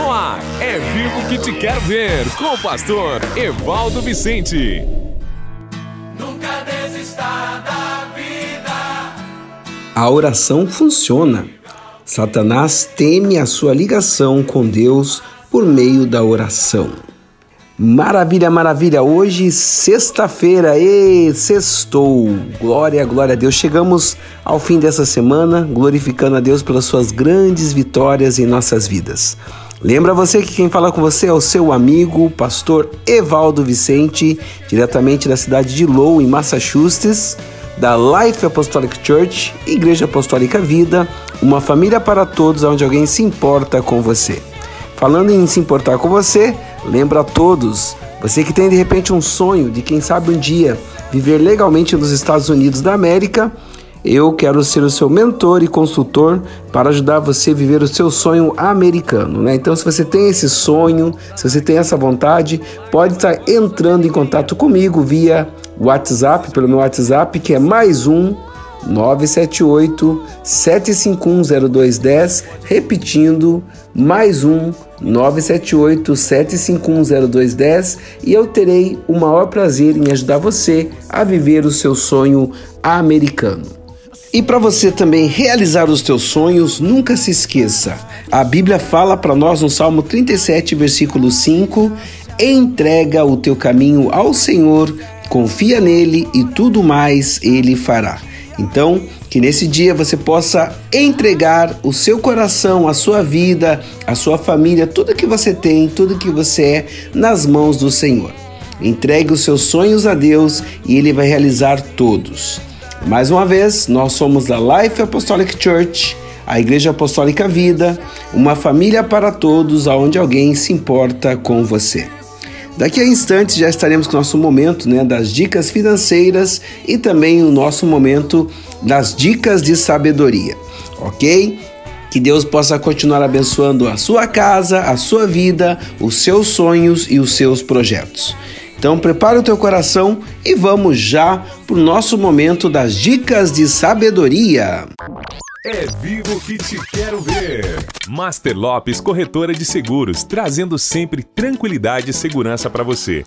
No ar, é vivo que te quero ver, com o pastor Evaldo Vicente. Nunca desista da vida. A oração funciona. Satanás teme a sua ligação com Deus por meio da oração. Maravilha, maravilha! Hoje, sexta-feira, e sextou! Glória, glória a Deus! Chegamos ao fim dessa semana, glorificando a Deus pelas suas grandes vitórias em nossas vidas. Lembra você que quem fala com você é o seu amigo, pastor Evaldo Vicente, diretamente da cidade de Lowell, em Massachusetts, da Life Apostolic Church, Igreja Apostólica Vida, uma família para todos onde alguém se importa com você. Falando em se importar com você, lembra a todos, você que tem de repente um sonho de quem sabe um dia viver legalmente nos Estados Unidos da América, eu quero ser o seu mentor e consultor para ajudar você a viver o seu sonho americano, né? Então, se você tem esse sonho, se você tem essa vontade, pode estar entrando em contato comigo via WhatsApp, pelo meu WhatsApp, que é mais um 978 7510210, repetindo, mais um 978 7510210 e eu terei o maior prazer em ajudar você a viver o seu sonho americano. E para você também realizar os teus sonhos, nunca se esqueça. A Bíblia fala para nós no Salmo 37, versículo 5: entrega o teu caminho ao Senhor, confia nele e tudo mais ele fará. Então, que nesse dia você possa entregar o seu coração, a sua vida, a sua família, tudo que você tem, tudo que você é, nas mãos do Senhor. Entregue os seus sonhos a Deus e Ele vai realizar todos. Mais uma vez, nós somos da Life Apostolic Church, a Igreja Apostólica Vida, uma família para todos, aonde alguém se importa com você. Daqui a instantes já estaremos com o nosso momento né, das dicas financeiras e também o nosso momento das dicas de sabedoria, ok? Que Deus possa continuar abençoando a sua casa, a sua vida, os seus sonhos e os seus projetos. Então prepara o teu coração e vamos já para o nosso momento das dicas de sabedoria. É vivo que te quero ver. Master Lopes Corretora de Seguros, trazendo sempre tranquilidade e segurança para você.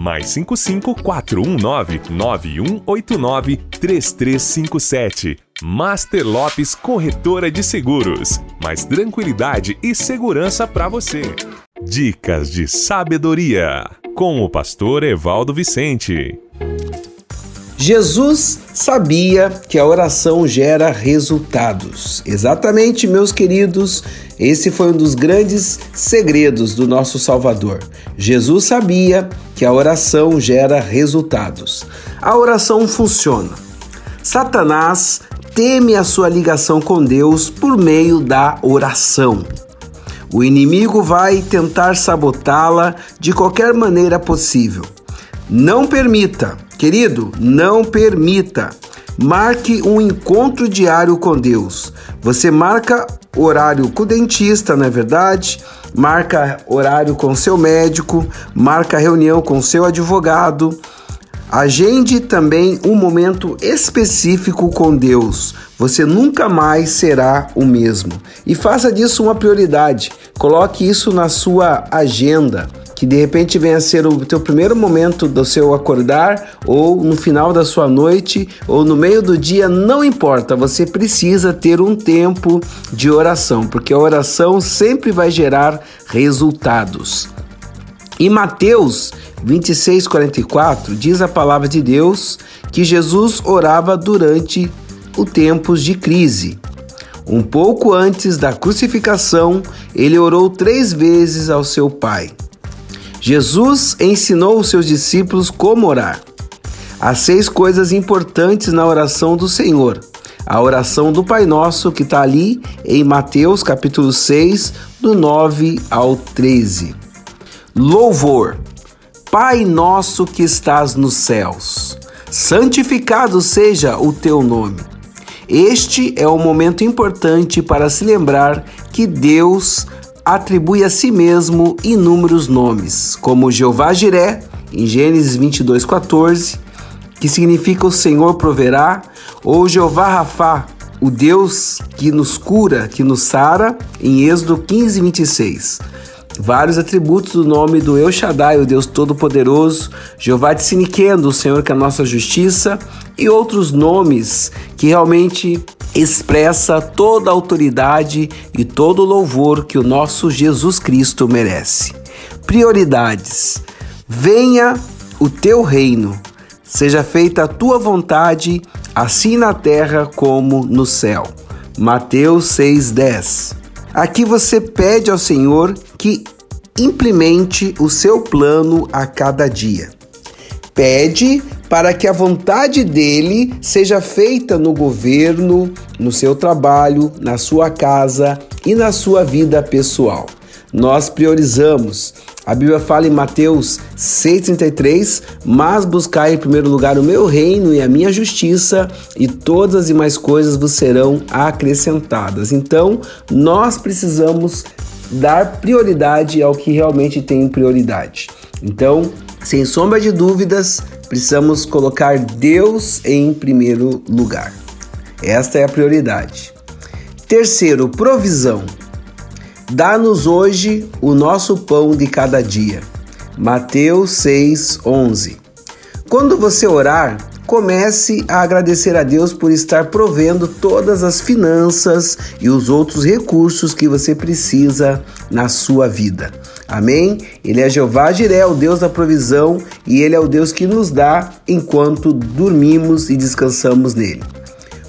Mais 55 419 9189 3357. Master Lopes Corretora de Seguros. Mais tranquilidade e segurança para você. Dicas de sabedoria com o pastor Evaldo Vicente. Jesus sabia que a oração gera resultados. Exatamente, meus queridos, esse foi um dos grandes segredos do nosso Salvador. Jesus sabia que a oração gera resultados. A oração funciona. Satanás teme a sua ligação com Deus por meio da oração. O inimigo vai tentar sabotá-la de qualquer maneira possível. Não permita Querido, não permita. Marque um encontro diário com Deus. Você marca horário com o dentista, não é verdade? Marca horário com seu médico, marca reunião com seu advogado. Agende também um momento específico com Deus. Você nunca mais será o mesmo. E faça disso uma prioridade. Coloque isso na sua agenda que de repente venha a ser o teu primeiro momento do seu acordar, ou no final da sua noite, ou no meio do dia, não importa, você precisa ter um tempo de oração, porque a oração sempre vai gerar resultados. Em Mateus 26:44 diz a palavra de Deus que Jesus orava durante os tempos de crise. Um pouco antes da crucificação, ele orou três vezes ao seu Pai. Jesus ensinou os seus discípulos como orar. Há seis coisas importantes na oração do Senhor. A oração do Pai Nosso, que está ali em Mateus capítulo 6, do 9 ao 13. Louvor. Pai nosso que estás nos céus, santificado seja o teu nome. Este é um momento importante para se lembrar que Deus atribui a si mesmo inúmeros nomes, como Jeová Jiré, em Gênesis 22:14, que significa o Senhor proverá, ou Jeová Rafá, o Deus que nos cura, que nos sara, em Êxodo 15:26. Vários atributos do nome do El Shaddai, o Deus Todo-Poderoso, Jeová de Siniquendo, o Senhor que é a nossa justiça, e outros nomes que realmente expressa toda a autoridade e todo o louvor que o nosso Jesus Cristo merece. Prioridades. Venha o teu reino. Seja feita a tua vontade, assim na terra como no céu. Mateus 6:10. Aqui você pede ao Senhor que implemente o seu plano a cada dia. Pede para que a vontade dele seja feita no governo, no seu trabalho, na sua casa e na sua vida pessoal. Nós priorizamos. A Bíblia fala em Mateus 6,33: Mas buscai em primeiro lugar o meu reino e a minha justiça, e todas as demais coisas vos serão acrescentadas. Então, nós precisamos dar prioridade ao que realmente tem prioridade. Então, sem sombra de dúvidas, precisamos colocar Deus em primeiro lugar. Esta é a prioridade. Terceiro, provisão. Dá-nos hoje o nosso pão de cada dia. Mateus 6:11. Quando você orar, comece a agradecer a Deus por estar provendo todas as finanças e os outros recursos que você precisa na sua vida. Amém? Ele é Jeová Jiré, o Deus da provisão, e ele é o Deus que nos dá enquanto dormimos e descansamos nele.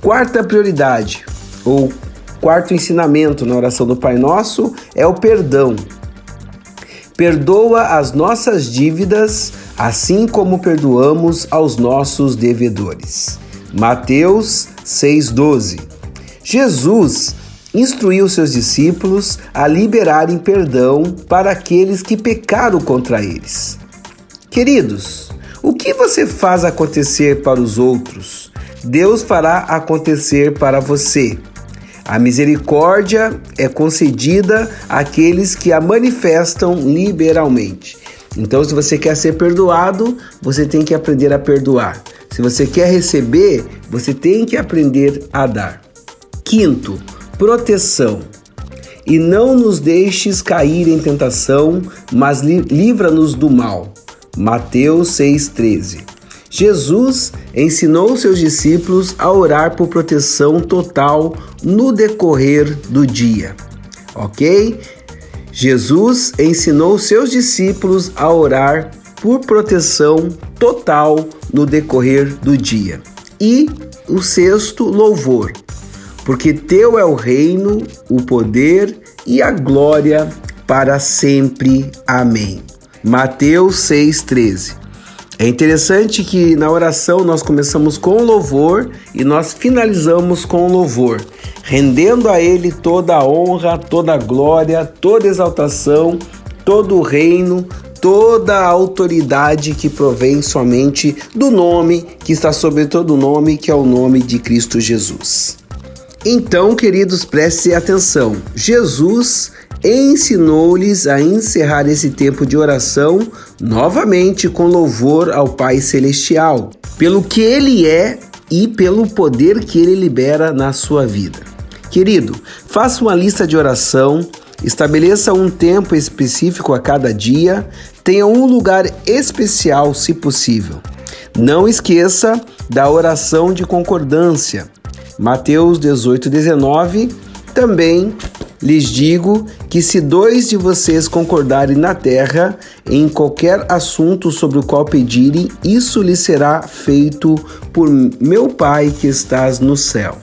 Quarta prioridade, ou quarto ensinamento na oração do Pai Nosso, é o perdão. Perdoa as nossas dívidas, assim como perdoamos aos nossos devedores. Mateus 6,12 Jesus instruiu seus discípulos a liberarem perdão para aqueles que pecaram contra eles. Queridos, o que você faz acontecer para os outros, Deus fará acontecer para você. A misericórdia é concedida àqueles que a manifestam liberalmente. Então, se você quer ser perdoado, você tem que aprender a perdoar. Se você quer receber, você tem que aprender a dar. Quinto, proteção. E não nos deixes cair em tentação, mas livra-nos do mal. Mateus 6,13. Jesus ensinou seus discípulos a orar por proteção total no decorrer do dia. Ok? Jesus ensinou seus discípulos a orar por proteção total no decorrer do dia. E o sexto, louvor porque teu é o reino, o poder e a glória para sempre. Amém. Mateus 6:13. É interessante que na oração nós começamos com louvor e nós finalizamos com louvor, rendendo a ele toda a honra, toda a glória, toda a exaltação, todo o reino, toda a autoridade que provém somente do nome que está sobre todo nome, que é o nome de Cristo Jesus. Então, queridos, preste atenção. Jesus ensinou-lhes a encerrar esse tempo de oração novamente com louvor ao Pai Celestial, pelo que Ele é e pelo poder que Ele libera na sua vida. Querido, faça uma lista de oração, estabeleça um tempo específico a cada dia, tenha um lugar especial, se possível. Não esqueça da oração de concordância Mateus 18, 19, também lhes digo que se dois de vocês concordarem na terra em qualquer assunto sobre o qual pedirem, isso lhes será feito por meu Pai que estás no céu.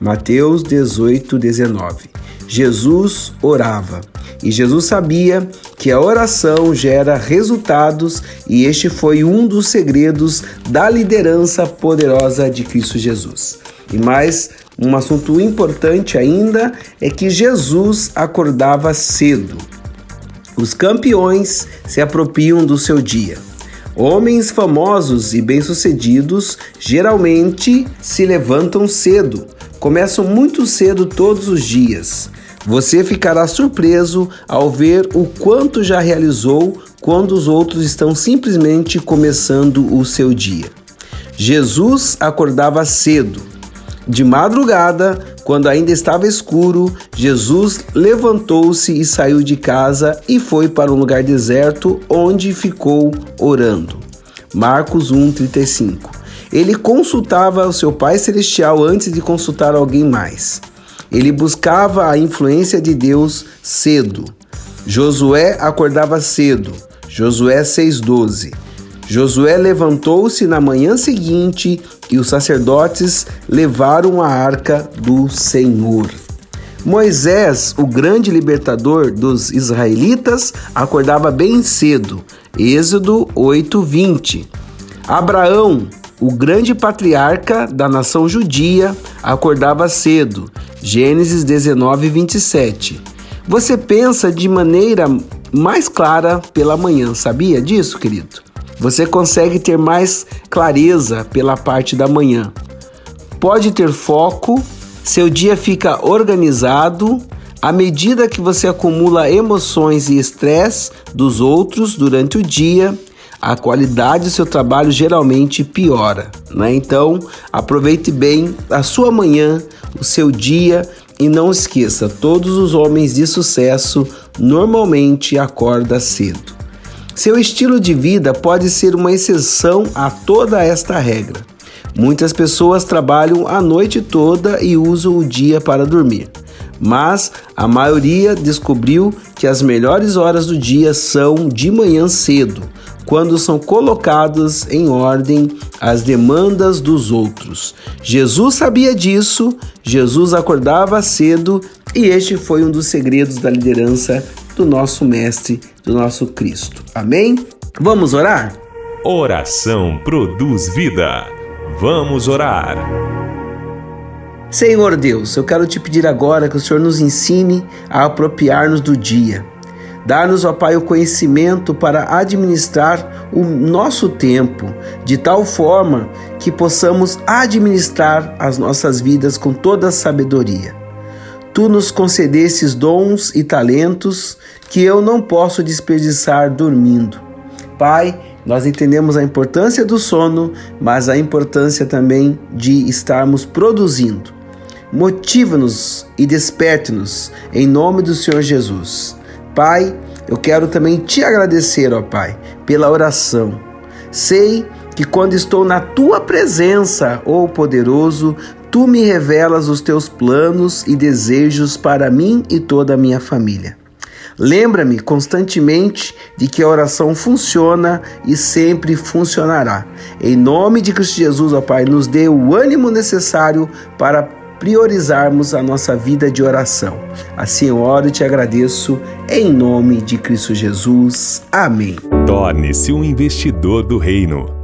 Mateus 18, 19. Jesus orava. E Jesus sabia que a oração gera resultados, e este foi um dos segredos da liderança poderosa de Cristo Jesus. E mais um assunto importante ainda é que Jesus acordava cedo. Os campeões se apropriam do seu dia. Homens famosos e bem-sucedidos geralmente se levantam cedo, começam muito cedo todos os dias. Você ficará surpreso ao ver o quanto já realizou quando os outros estão simplesmente começando o seu dia. Jesus acordava cedo. De madrugada, quando ainda estava escuro, Jesus levantou-se e saiu de casa e foi para um lugar deserto onde ficou orando. Marcos 1:35. Ele consultava o seu Pai celestial antes de consultar alguém mais. Ele buscava a influência de Deus cedo. Josué acordava cedo. Josué 6:12. Josué levantou-se na manhã seguinte e os sacerdotes levaram a arca do Senhor. Moisés, o grande libertador dos israelitas, acordava bem cedo. Êxodo 8:20. Abraão, o grande patriarca da nação judia, acordava cedo. Gênesis 19:27. Você pensa de maneira mais clara pela manhã, sabia disso, querido? Você consegue ter mais clareza pela parte da manhã. Pode ter foco, seu dia fica organizado. À medida que você acumula emoções e estresse dos outros durante o dia, a qualidade do seu trabalho geralmente piora. Né? Então, aproveite bem a sua manhã, o seu dia e não esqueça: todos os homens de sucesso normalmente acordam cedo. Seu estilo de vida pode ser uma exceção a toda esta regra. Muitas pessoas trabalham a noite toda e usam o dia para dormir, mas a maioria descobriu que as melhores horas do dia são de manhã cedo, quando são colocadas em ordem as demandas dos outros. Jesus sabia disso, Jesus acordava cedo e este foi um dos segredos da liderança do nosso Mestre, do nosso Cristo. Amém? Vamos orar? Oração produz vida. Vamos orar. Senhor Deus, eu quero te pedir agora que o Senhor nos ensine a apropriar-nos do dia. Dá-nos, ó Pai, o conhecimento para administrar o nosso tempo, de tal forma que possamos administrar as nossas vidas com toda a sabedoria. Tu nos concedesses dons e talentos que eu não posso desperdiçar dormindo. Pai, nós entendemos a importância do sono, mas a importância também de estarmos produzindo. Motiva-nos e desperte-nos em nome do Senhor Jesus. Pai, eu quero também te agradecer, ó Pai, pela oração. Sei que quando estou na tua presença, ó poderoso, tu me revelas os teus planos e desejos para mim e toda a minha família. Lembra-me constantemente de que a oração funciona e sempre funcionará. Em nome de Cristo Jesus, ó Pai, nos dê o ânimo necessário para priorizarmos a nossa vida de oração. Assim eu oro e te agradeço em nome de Cristo Jesus. Amém. Torne-se um investidor do reino.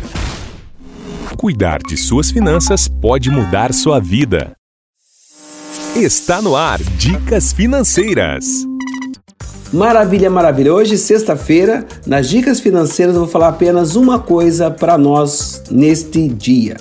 Cuidar de suas finanças pode mudar sua vida. Está no ar Dicas Financeiras. Maravilha, maravilha. Hoje, sexta-feira, nas Dicas Financeiras, eu vou falar apenas uma coisa para nós neste dia.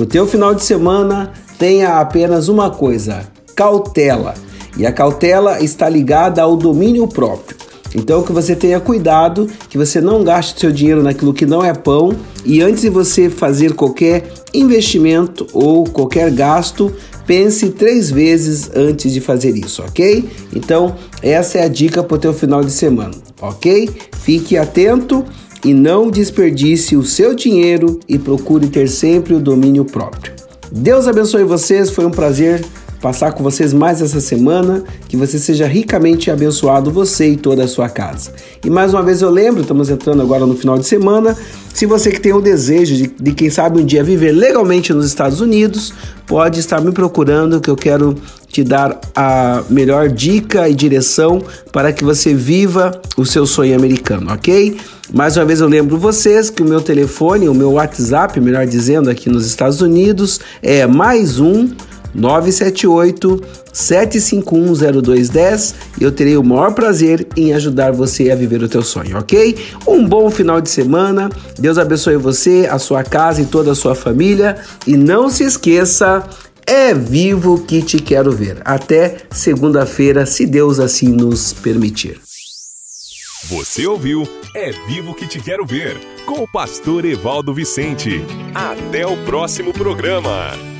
O teu final de semana tenha apenas uma coisa: cautela. E a cautela está ligada ao domínio próprio. Então que você tenha cuidado, que você não gaste seu dinheiro naquilo que não é pão e antes de você fazer qualquer investimento ou qualquer gasto, pense três vezes antes de fazer isso, ok? Então essa é a dica para o teu final de semana, ok? Fique atento e não desperdice o seu dinheiro e procure ter sempre o domínio próprio. Deus abençoe vocês, foi um prazer passar com vocês mais essa semana, que você seja ricamente abençoado, você e toda a sua casa. E mais uma vez eu lembro, estamos entrando agora no final de semana, se você que tem o desejo de, de quem sabe um dia viver legalmente nos Estados Unidos, pode estar me procurando que eu quero te dar a melhor dica e direção para que você viva o seu sonho americano, ok? Mais uma vez eu lembro vocês que o meu telefone, o meu WhatsApp, melhor dizendo, aqui nos Estados Unidos é mais um 978 7510210 e eu terei o maior prazer em ajudar você a viver o teu sonho, ok? Um bom final de semana, Deus abençoe você, a sua casa e toda a sua família e não se esqueça, é vivo que te quero ver. Até segunda-feira, se Deus assim nos permitir. Você ouviu É Vivo que te quero ver com o pastor Evaldo Vicente. Até o próximo programa.